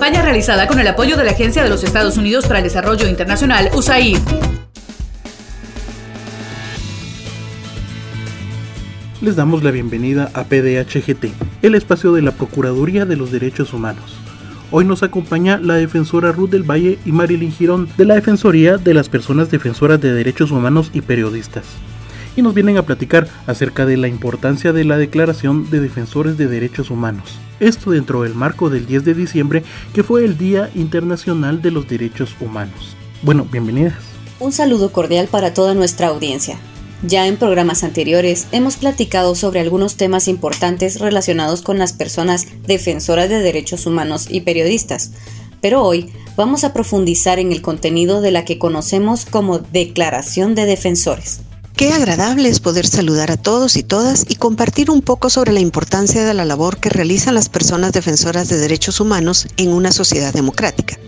Campaña realizada con el apoyo de la Agencia de los Estados Unidos para el Desarrollo Internacional, USAID. Les damos la bienvenida a PDHGT, el espacio de la Procuraduría de los Derechos Humanos. Hoy nos acompaña la defensora Ruth del Valle y Marilyn Girón de la Defensoría de las Personas Defensoras de Derechos Humanos y Periodistas y nos vienen a platicar acerca de la importancia de la Declaración de Defensores de Derechos Humanos. Esto dentro del marco del 10 de diciembre, que fue el Día Internacional de los Derechos Humanos. Bueno, bienvenidas. Un saludo cordial para toda nuestra audiencia. Ya en programas anteriores hemos platicado sobre algunos temas importantes relacionados con las personas defensoras de derechos humanos y periodistas, pero hoy vamos a profundizar en el contenido de la que conocemos como Declaración de Defensores. Qué agradable es poder saludar a todos y todas y compartir un poco sobre la importancia de la labor que realizan las personas defensoras de derechos humanos en una sociedad democrática.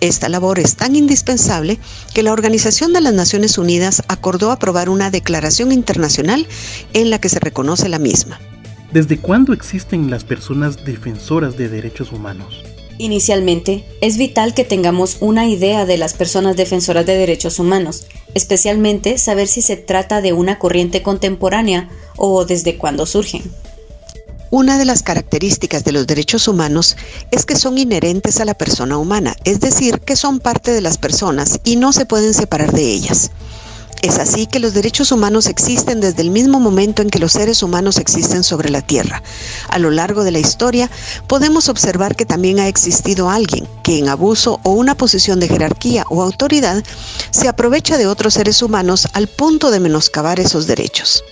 Esta labor es tan indispensable que la Organización de las Naciones Unidas acordó aprobar una declaración internacional en la que se reconoce la misma. ¿Desde cuándo existen las personas defensoras de derechos humanos? Inicialmente, es vital que tengamos una idea de las personas defensoras de derechos humanos, especialmente saber si se trata de una corriente contemporánea o desde cuándo surgen. Una de las características de los derechos humanos es que son inherentes a la persona humana, es decir, que son parte de las personas y no se pueden separar de ellas. Es así que los derechos humanos existen desde el mismo momento en que los seres humanos existen sobre la Tierra. A lo largo de la historia podemos observar que también ha existido alguien que en abuso o una posición de jerarquía o autoridad se aprovecha de otros seres humanos al punto de menoscabar esos derechos.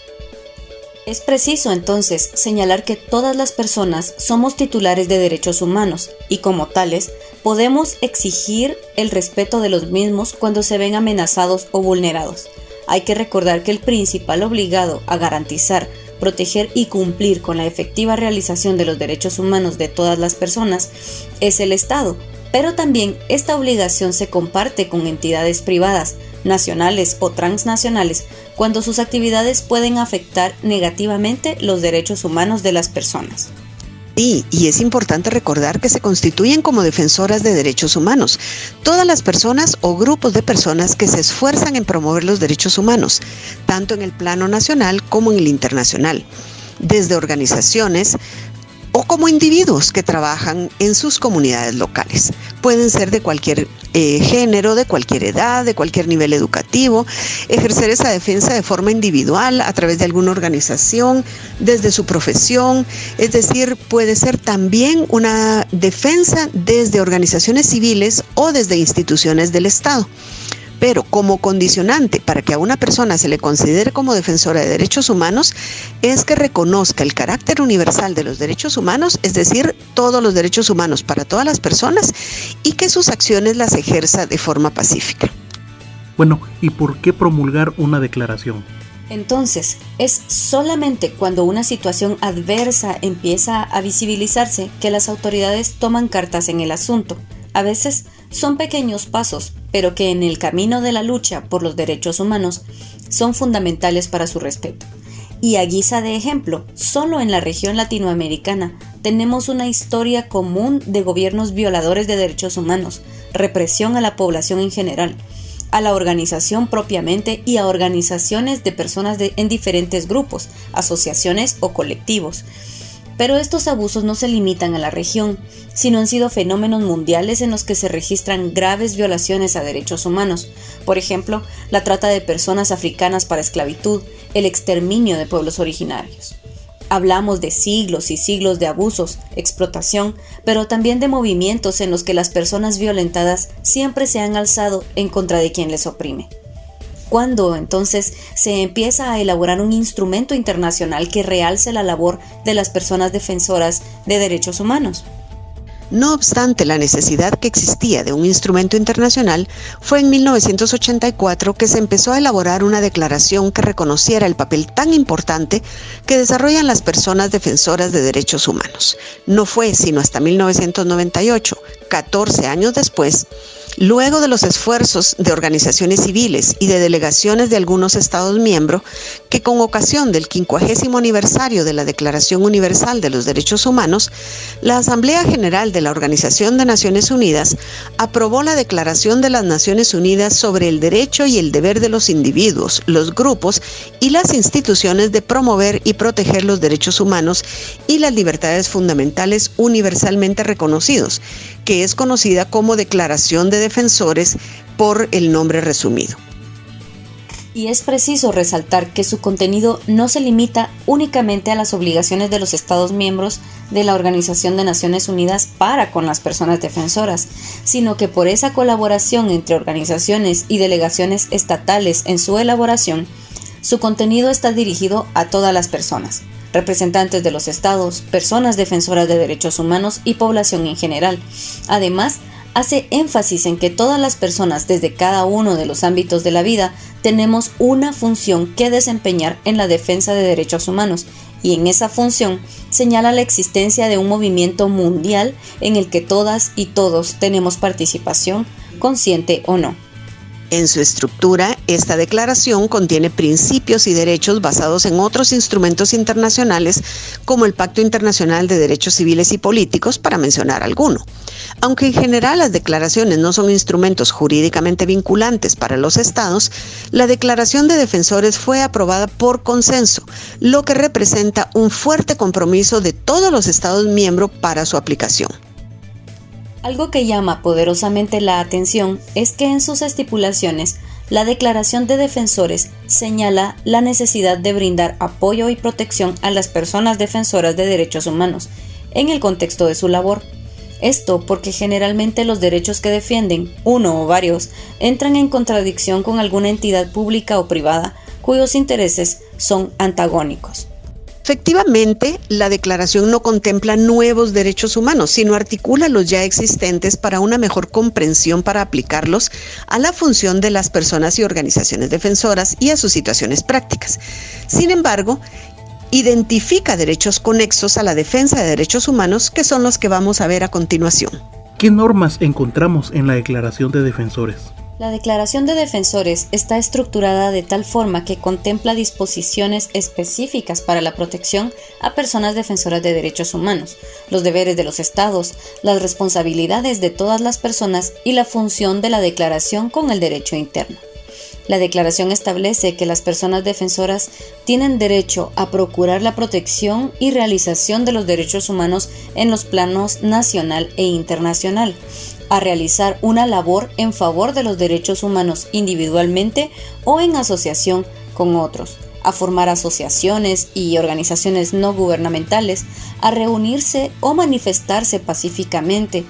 Es preciso entonces señalar que todas las personas somos titulares de derechos humanos y como tales podemos exigir el respeto de los mismos cuando se ven amenazados o vulnerados. Hay que recordar que el principal obligado a garantizar, proteger y cumplir con la efectiva realización de los derechos humanos de todas las personas es el Estado, pero también esta obligación se comparte con entidades privadas, nacionales o transnacionales, cuando sus actividades pueden afectar negativamente los derechos humanos de las personas. Sí, y es importante recordar que se constituyen como defensoras de derechos humanos, todas las personas o grupos de personas que se esfuerzan en promover los derechos humanos, tanto en el plano nacional como en el internacional, desde organizaciones, o como individuos que trabajan en sus comunidades locales. Pueden ser de cualquier eh, género, de cualquier edad, de cualquier nivel educativo, ejercer esa defensa de forma individual a través de alguna organización, desde su profesión, es decir, puede ser también una defensa desde organizaciones civiles o desde instituciones del Estado. Pero como condicionante para que a una persona se le considere como defensora de derechos humanos es que reconozca el carácter universal de los derechos humanos, es decir, todos los derechos humanos para todas las personas y que sus acciones las ejerza de forma pacífica. Bueno, ¿y por qué promulgar una declaración? Entonces, es solamente cuando una situación adversa empieza a visibilizarse que las autoridades toman cartas en el asunto. A veces son pequeños pasos, pero que en el camino de la lucha por los derechos humanos son fundamentales para su respeto. Y a guisa de ejemplo, solo en la región latinoamericana tenemos una historia común de gobiernos violadores de derechos humanos, represión a la población en general, a la organización propiamente y a organizaciones de personas en diferentes grupos, asociaciones o colectivos, pero estos abusos no se limitan a la región, sino han sido fenómenos mundiales en los que se registran graves violaciones a derechos humanos, por ejemplo, la trata de personas africanas para esclavitud, el exterminio de pueblos originarios. Hablamos de siglos y siglos de abusos, explotación, pero también de movimientos en los que las personas violentadas siempre se han alzado en contra de quien les oprime. Cuando entonces se empieza a elaborar un instrumento internacional que realce la labor de las personas defensoras de derechos humanos. No obstante la necesidad que existía de un instrumento internacional, fue en 1984 que se empezó a elaborar una declaración que reconociera el papel tan importante que desarrollan las personas defensoras de derechos humanos. No fue sino hasta 1998, 14 años después, Luego de los esfuerzos de organizaciones civiles y de delegaciones de algunos Estados miembros, que con ocasión del 50 aniversario de la Declaración Universal de los Derechos Humanos, la Asamblea General de la Organización de Naciones Unidas aprobó la Declaración de las Naciones Unidas sobre el derecho y el deber de los individuos, los grupos y las instituciones de promover y proteger los derechos humanos y las libertades fundamentales universalmente reconocidos, que es conocida como Declaración de Defensores por el nombre resumido. Y es preciso resaltar que su contenido no se limita únicamente a las obligaciones de los Estados miembros de la Organización de Naciones Unidas para con las personas defensoras, sino que por esa colaboración entre organizaciones y delegaciones estatales en su elaboración, su contenido está dirigido a todas las personas, representantes de los estados, personas defensoras de derechos humanos y población en general. Además, hace énfasis en que todas las personas desde cada uno de los ámbitos de la vida tenemos una función que desempeñar en la defensa de derechos humanos y en esa función señala la existencia de un movimiento mundial en el que todas y todos tenemos participación, consciente o no. En su estructura, esta declaración contiene principios y derechos basados en otros instrumentos internacionales como el Pacto Internacional de Derechos Civiles y Políticos, para mencionar alguno. Aunque en general las declaraciones no son instrumentos jurídicamente vinculantes para los estados, la Declaración de Defensores fue aprobada por consenso, lo que representa un fuerte compromiso de todos los estados miembros para su aplicación. Algo que llama poderosamente la atención es que en sus estipulaciones la Declaración de Defensores señala la necesidad de brindar apoyo y protección a las personas defensoras de derechos humanos en el contexto de su labor. Esto porque generalmente los derechos que defienden, uno o varios, entran en contradicción con alguna entidad pública o privada cuyos intereses son antagónicos. Efectivamente, la declaración no contempla nuevos derechos humanos, sino articula los ya existentes para una mejor comprensión para aplicarlos a la función de las personas y organizaciones defensoras y a sus situaciones prácticas. Sin embargo, identifica derechos conexos a la defensa de derechos humanos que son los que vamos a ver a continuación. ¿Qué normas encontramos en la Declaración de Defensores? La Declaración de Defensores está estructurada de tal forma que contempla disposiciones específicas para la protección a personas defensoras de derechos humanos, los deberes de los estados, las responsabilidades de todas las personas y la función de la declaración con el derecho interno. La declaración establece que las personas defensoras tienen derecho a procurar la protección y realización de los derechos humanos en los planos nacional e internacional, a realizar una labor en favor de los derechos humanos individualmente o en asociación con otros, a formar asociaciones y organizaciones no gubernamentales, a reunirse o manifestarse pacíficamente,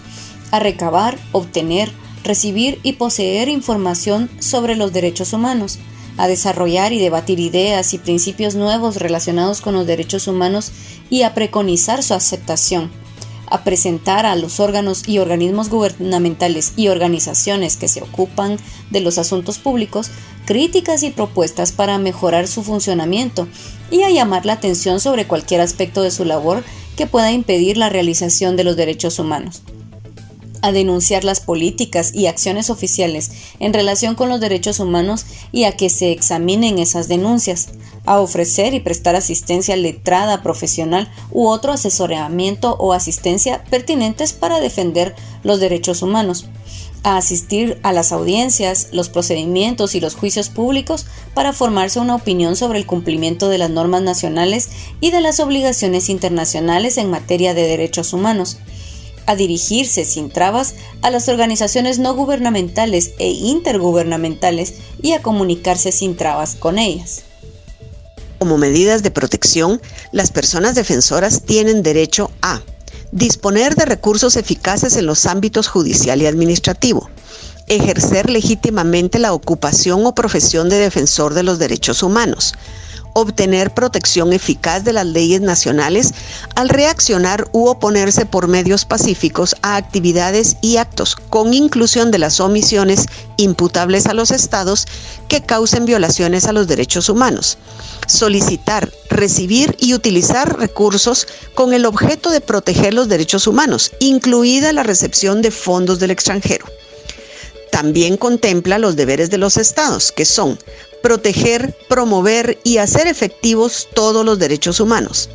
a recabar, obtener, recibir y poseer información sobre los derechos humanos, a desarrollar y debatir ideas y principios nuevos relacionados con los derechos humanos y a preconizar su aceptación a presentar a los órganos y organismos gubernamentales y organizaciones que se ocupan de los asuntos públicos críticas y propuestas para mejorar su funcionamiento y a llamar la atención sobre cualquier aspecto de su labor que pueda impedir la realización de los derechos humanos. A denunciar las políticas y acciones oficiales en relación con los derechos humanos y a que se examinen esas denuncias, a ofrecer y prestar asistencia letrada, profesional u otro asesoramiento o asistencia pertinentes para defender los derechos humanos, a asistir a las audiencias, los procedimientos y los juicios públicos para formarse una opinión sobre el cumplimiento de las normas nacionales y de las obligaciones internacionales en materia de derechos humanos, a dirigirse sin trabas a las organizaciones no gubernamentales e intergubernamentales y a comunicarse sin trabas con ellas. Como medidas de protección, las personas defensoras tienen derecho a disponer de recursos eficaces en los ámbitos judicial y administrativo, ejercer legítimamente la ocupación o profesión de defensor de los derechos humanos, obtener protección eficaz de las leyes nacionales al reaccionar u oponerse por medios pacíficos a actividades y actos, con inclusión de las omisiones imputables a los estados que causen violaciones a los derechos humanos. Solicitar, recibir y utilizar recursos con el objeto de proteger los derechos humanos, incluida la recepción de fondos del extranjero también contempla los deberes de los estados, que son proteger, promover y hacer efectivos todos los derechos humanos.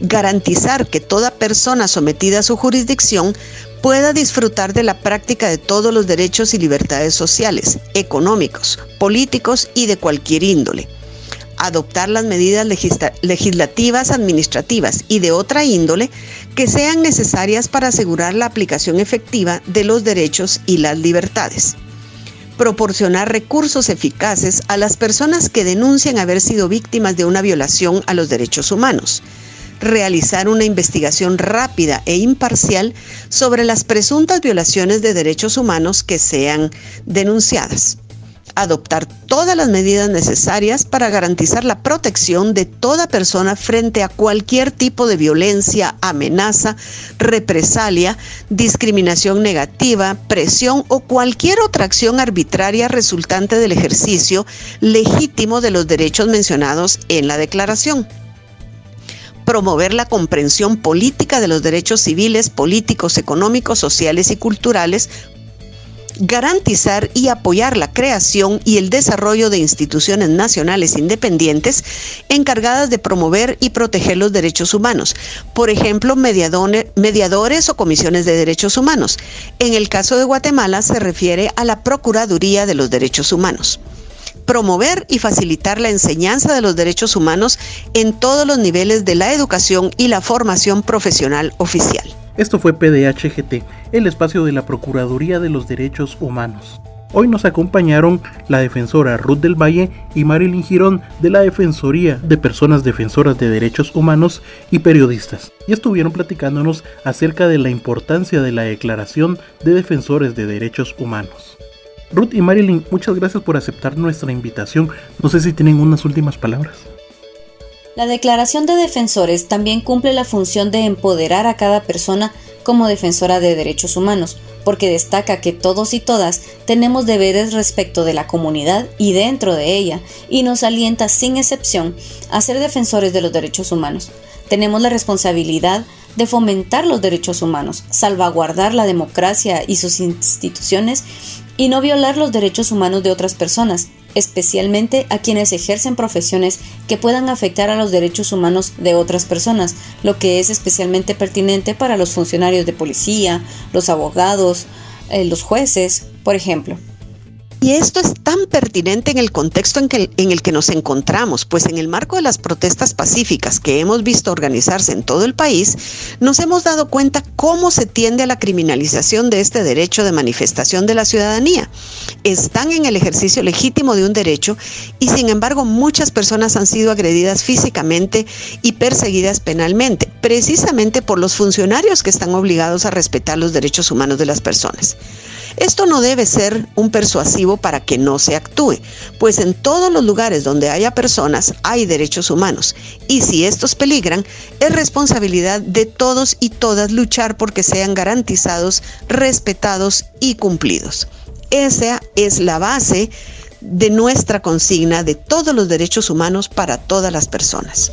Garantizar que toda persona sometida a su jurisdicción pueda disfrutar de la práctica de todos los derechos y libertades sociales, económicos, políticos y de cualquier índole. Adoptar las medidas legislativas, administrativas y de otra índole que sean necesarias para asegurar la aplicación efectiva de los derechos y las libertades proporcionar recursos eficaces a las personas que denuncian haber sido víctimas de una violación a los derechos humanos, realizar una investigación rápida e imparcial sobre las presuntas violaciones de derechos humanos que sean denunciadas adoptar todas las medidas necesarias para garantizar la protección de toda persona frente a cualquier tipo de violencia, amenaza, represalia, discriminación negativa, presión o cualquier otra acción arbitraria resultante del ejercicio legítimo de los derechos mencionados en la declaración. Promover la comprensión política de los derechos civiles, políticos, económicos, sociales y culturales garantizar y apoyar la creación y el desarrollo de instituciones nacionales independientes encargadas de promover y proteger los derechos humanos, por ejemplo, mediadores o comisiones de derechos humanos. En el caso de Guatemala se refiere a la Procuraduría de los Derechos Humanos promover y facilitar la enseñanza de los derechos humanos en todos los niveles de la educación y la formación profesional oficial. Esto fue PDHGT, el espacio de la Procuraduría de los Derechos Humanos. Hoy nos acompañaron la defensora Ruth del Valle y Marilyn Girón de la Defensoría de Personas Defensoras de Derechos Humanos y periodistas, y estuvieron platicándonos acerca de la importancia de la Declaración de Defensores de Derechos Humanos. Ruth y Marilyn, muchas gracias por aceptar nuestra invitación. No sé si tienen unas últimas palabras. La Declaración de Defensores también cumple la función de empoderar a cada persona como defensora de derechos humanos, porque destaca que todos y todas tenemos deberes respecto de la comunidad y dentro de ella, y nos alienta sin excepción a ser defensores de los derechos humanos. Tenemos la responsabilidad de fomentar los derechos humanos, salvaguardar la democracia y sus instituciones y no violar los derechos humanos de otras personas, especialmente a quienes ejercen profesiones que puedan afectar a los derechos humanos de otras personas, lo que es especialmente pertinente para los funcionarios de policía, los abogados, eh, los jueces, por ejemplo. Y esto es tan pertinente en el contexto en, que, en, el que nos encontramos, pues en el marco de las protestas pacíficas que hemos visto organizarse en todo el país, nos hemos dado cuenta cómo se tiende a la criminalización de este derecho de manifestación de la ciudadanía. Están en el ejercicio legítimo de un derecho y sin embargo muchas personas han sido agredidas físicamente y perseguidas penalmente, precisamente por los funcionarios que están obligados a respetar los derechos humanos de las personas. Esto no debe ser un persuasivo para que no se actúe, pues en todos los lugares donde haya personas hay derechos humanos y si estos peligran, es responsabilidad de todos y todas luchar porque sean garantizados, respetados y cumplidos. Esa es la base de nuestra consigna de todos los derechos humanos para todas las personas.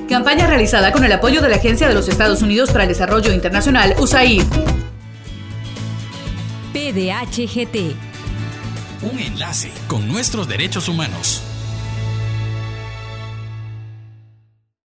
Campaña realizada con el apoyo de la Agencia de los Estados Unidos para el Desarrollo Internacional, USAID. PDHGT. Un enlace con nuestros derechos humanos.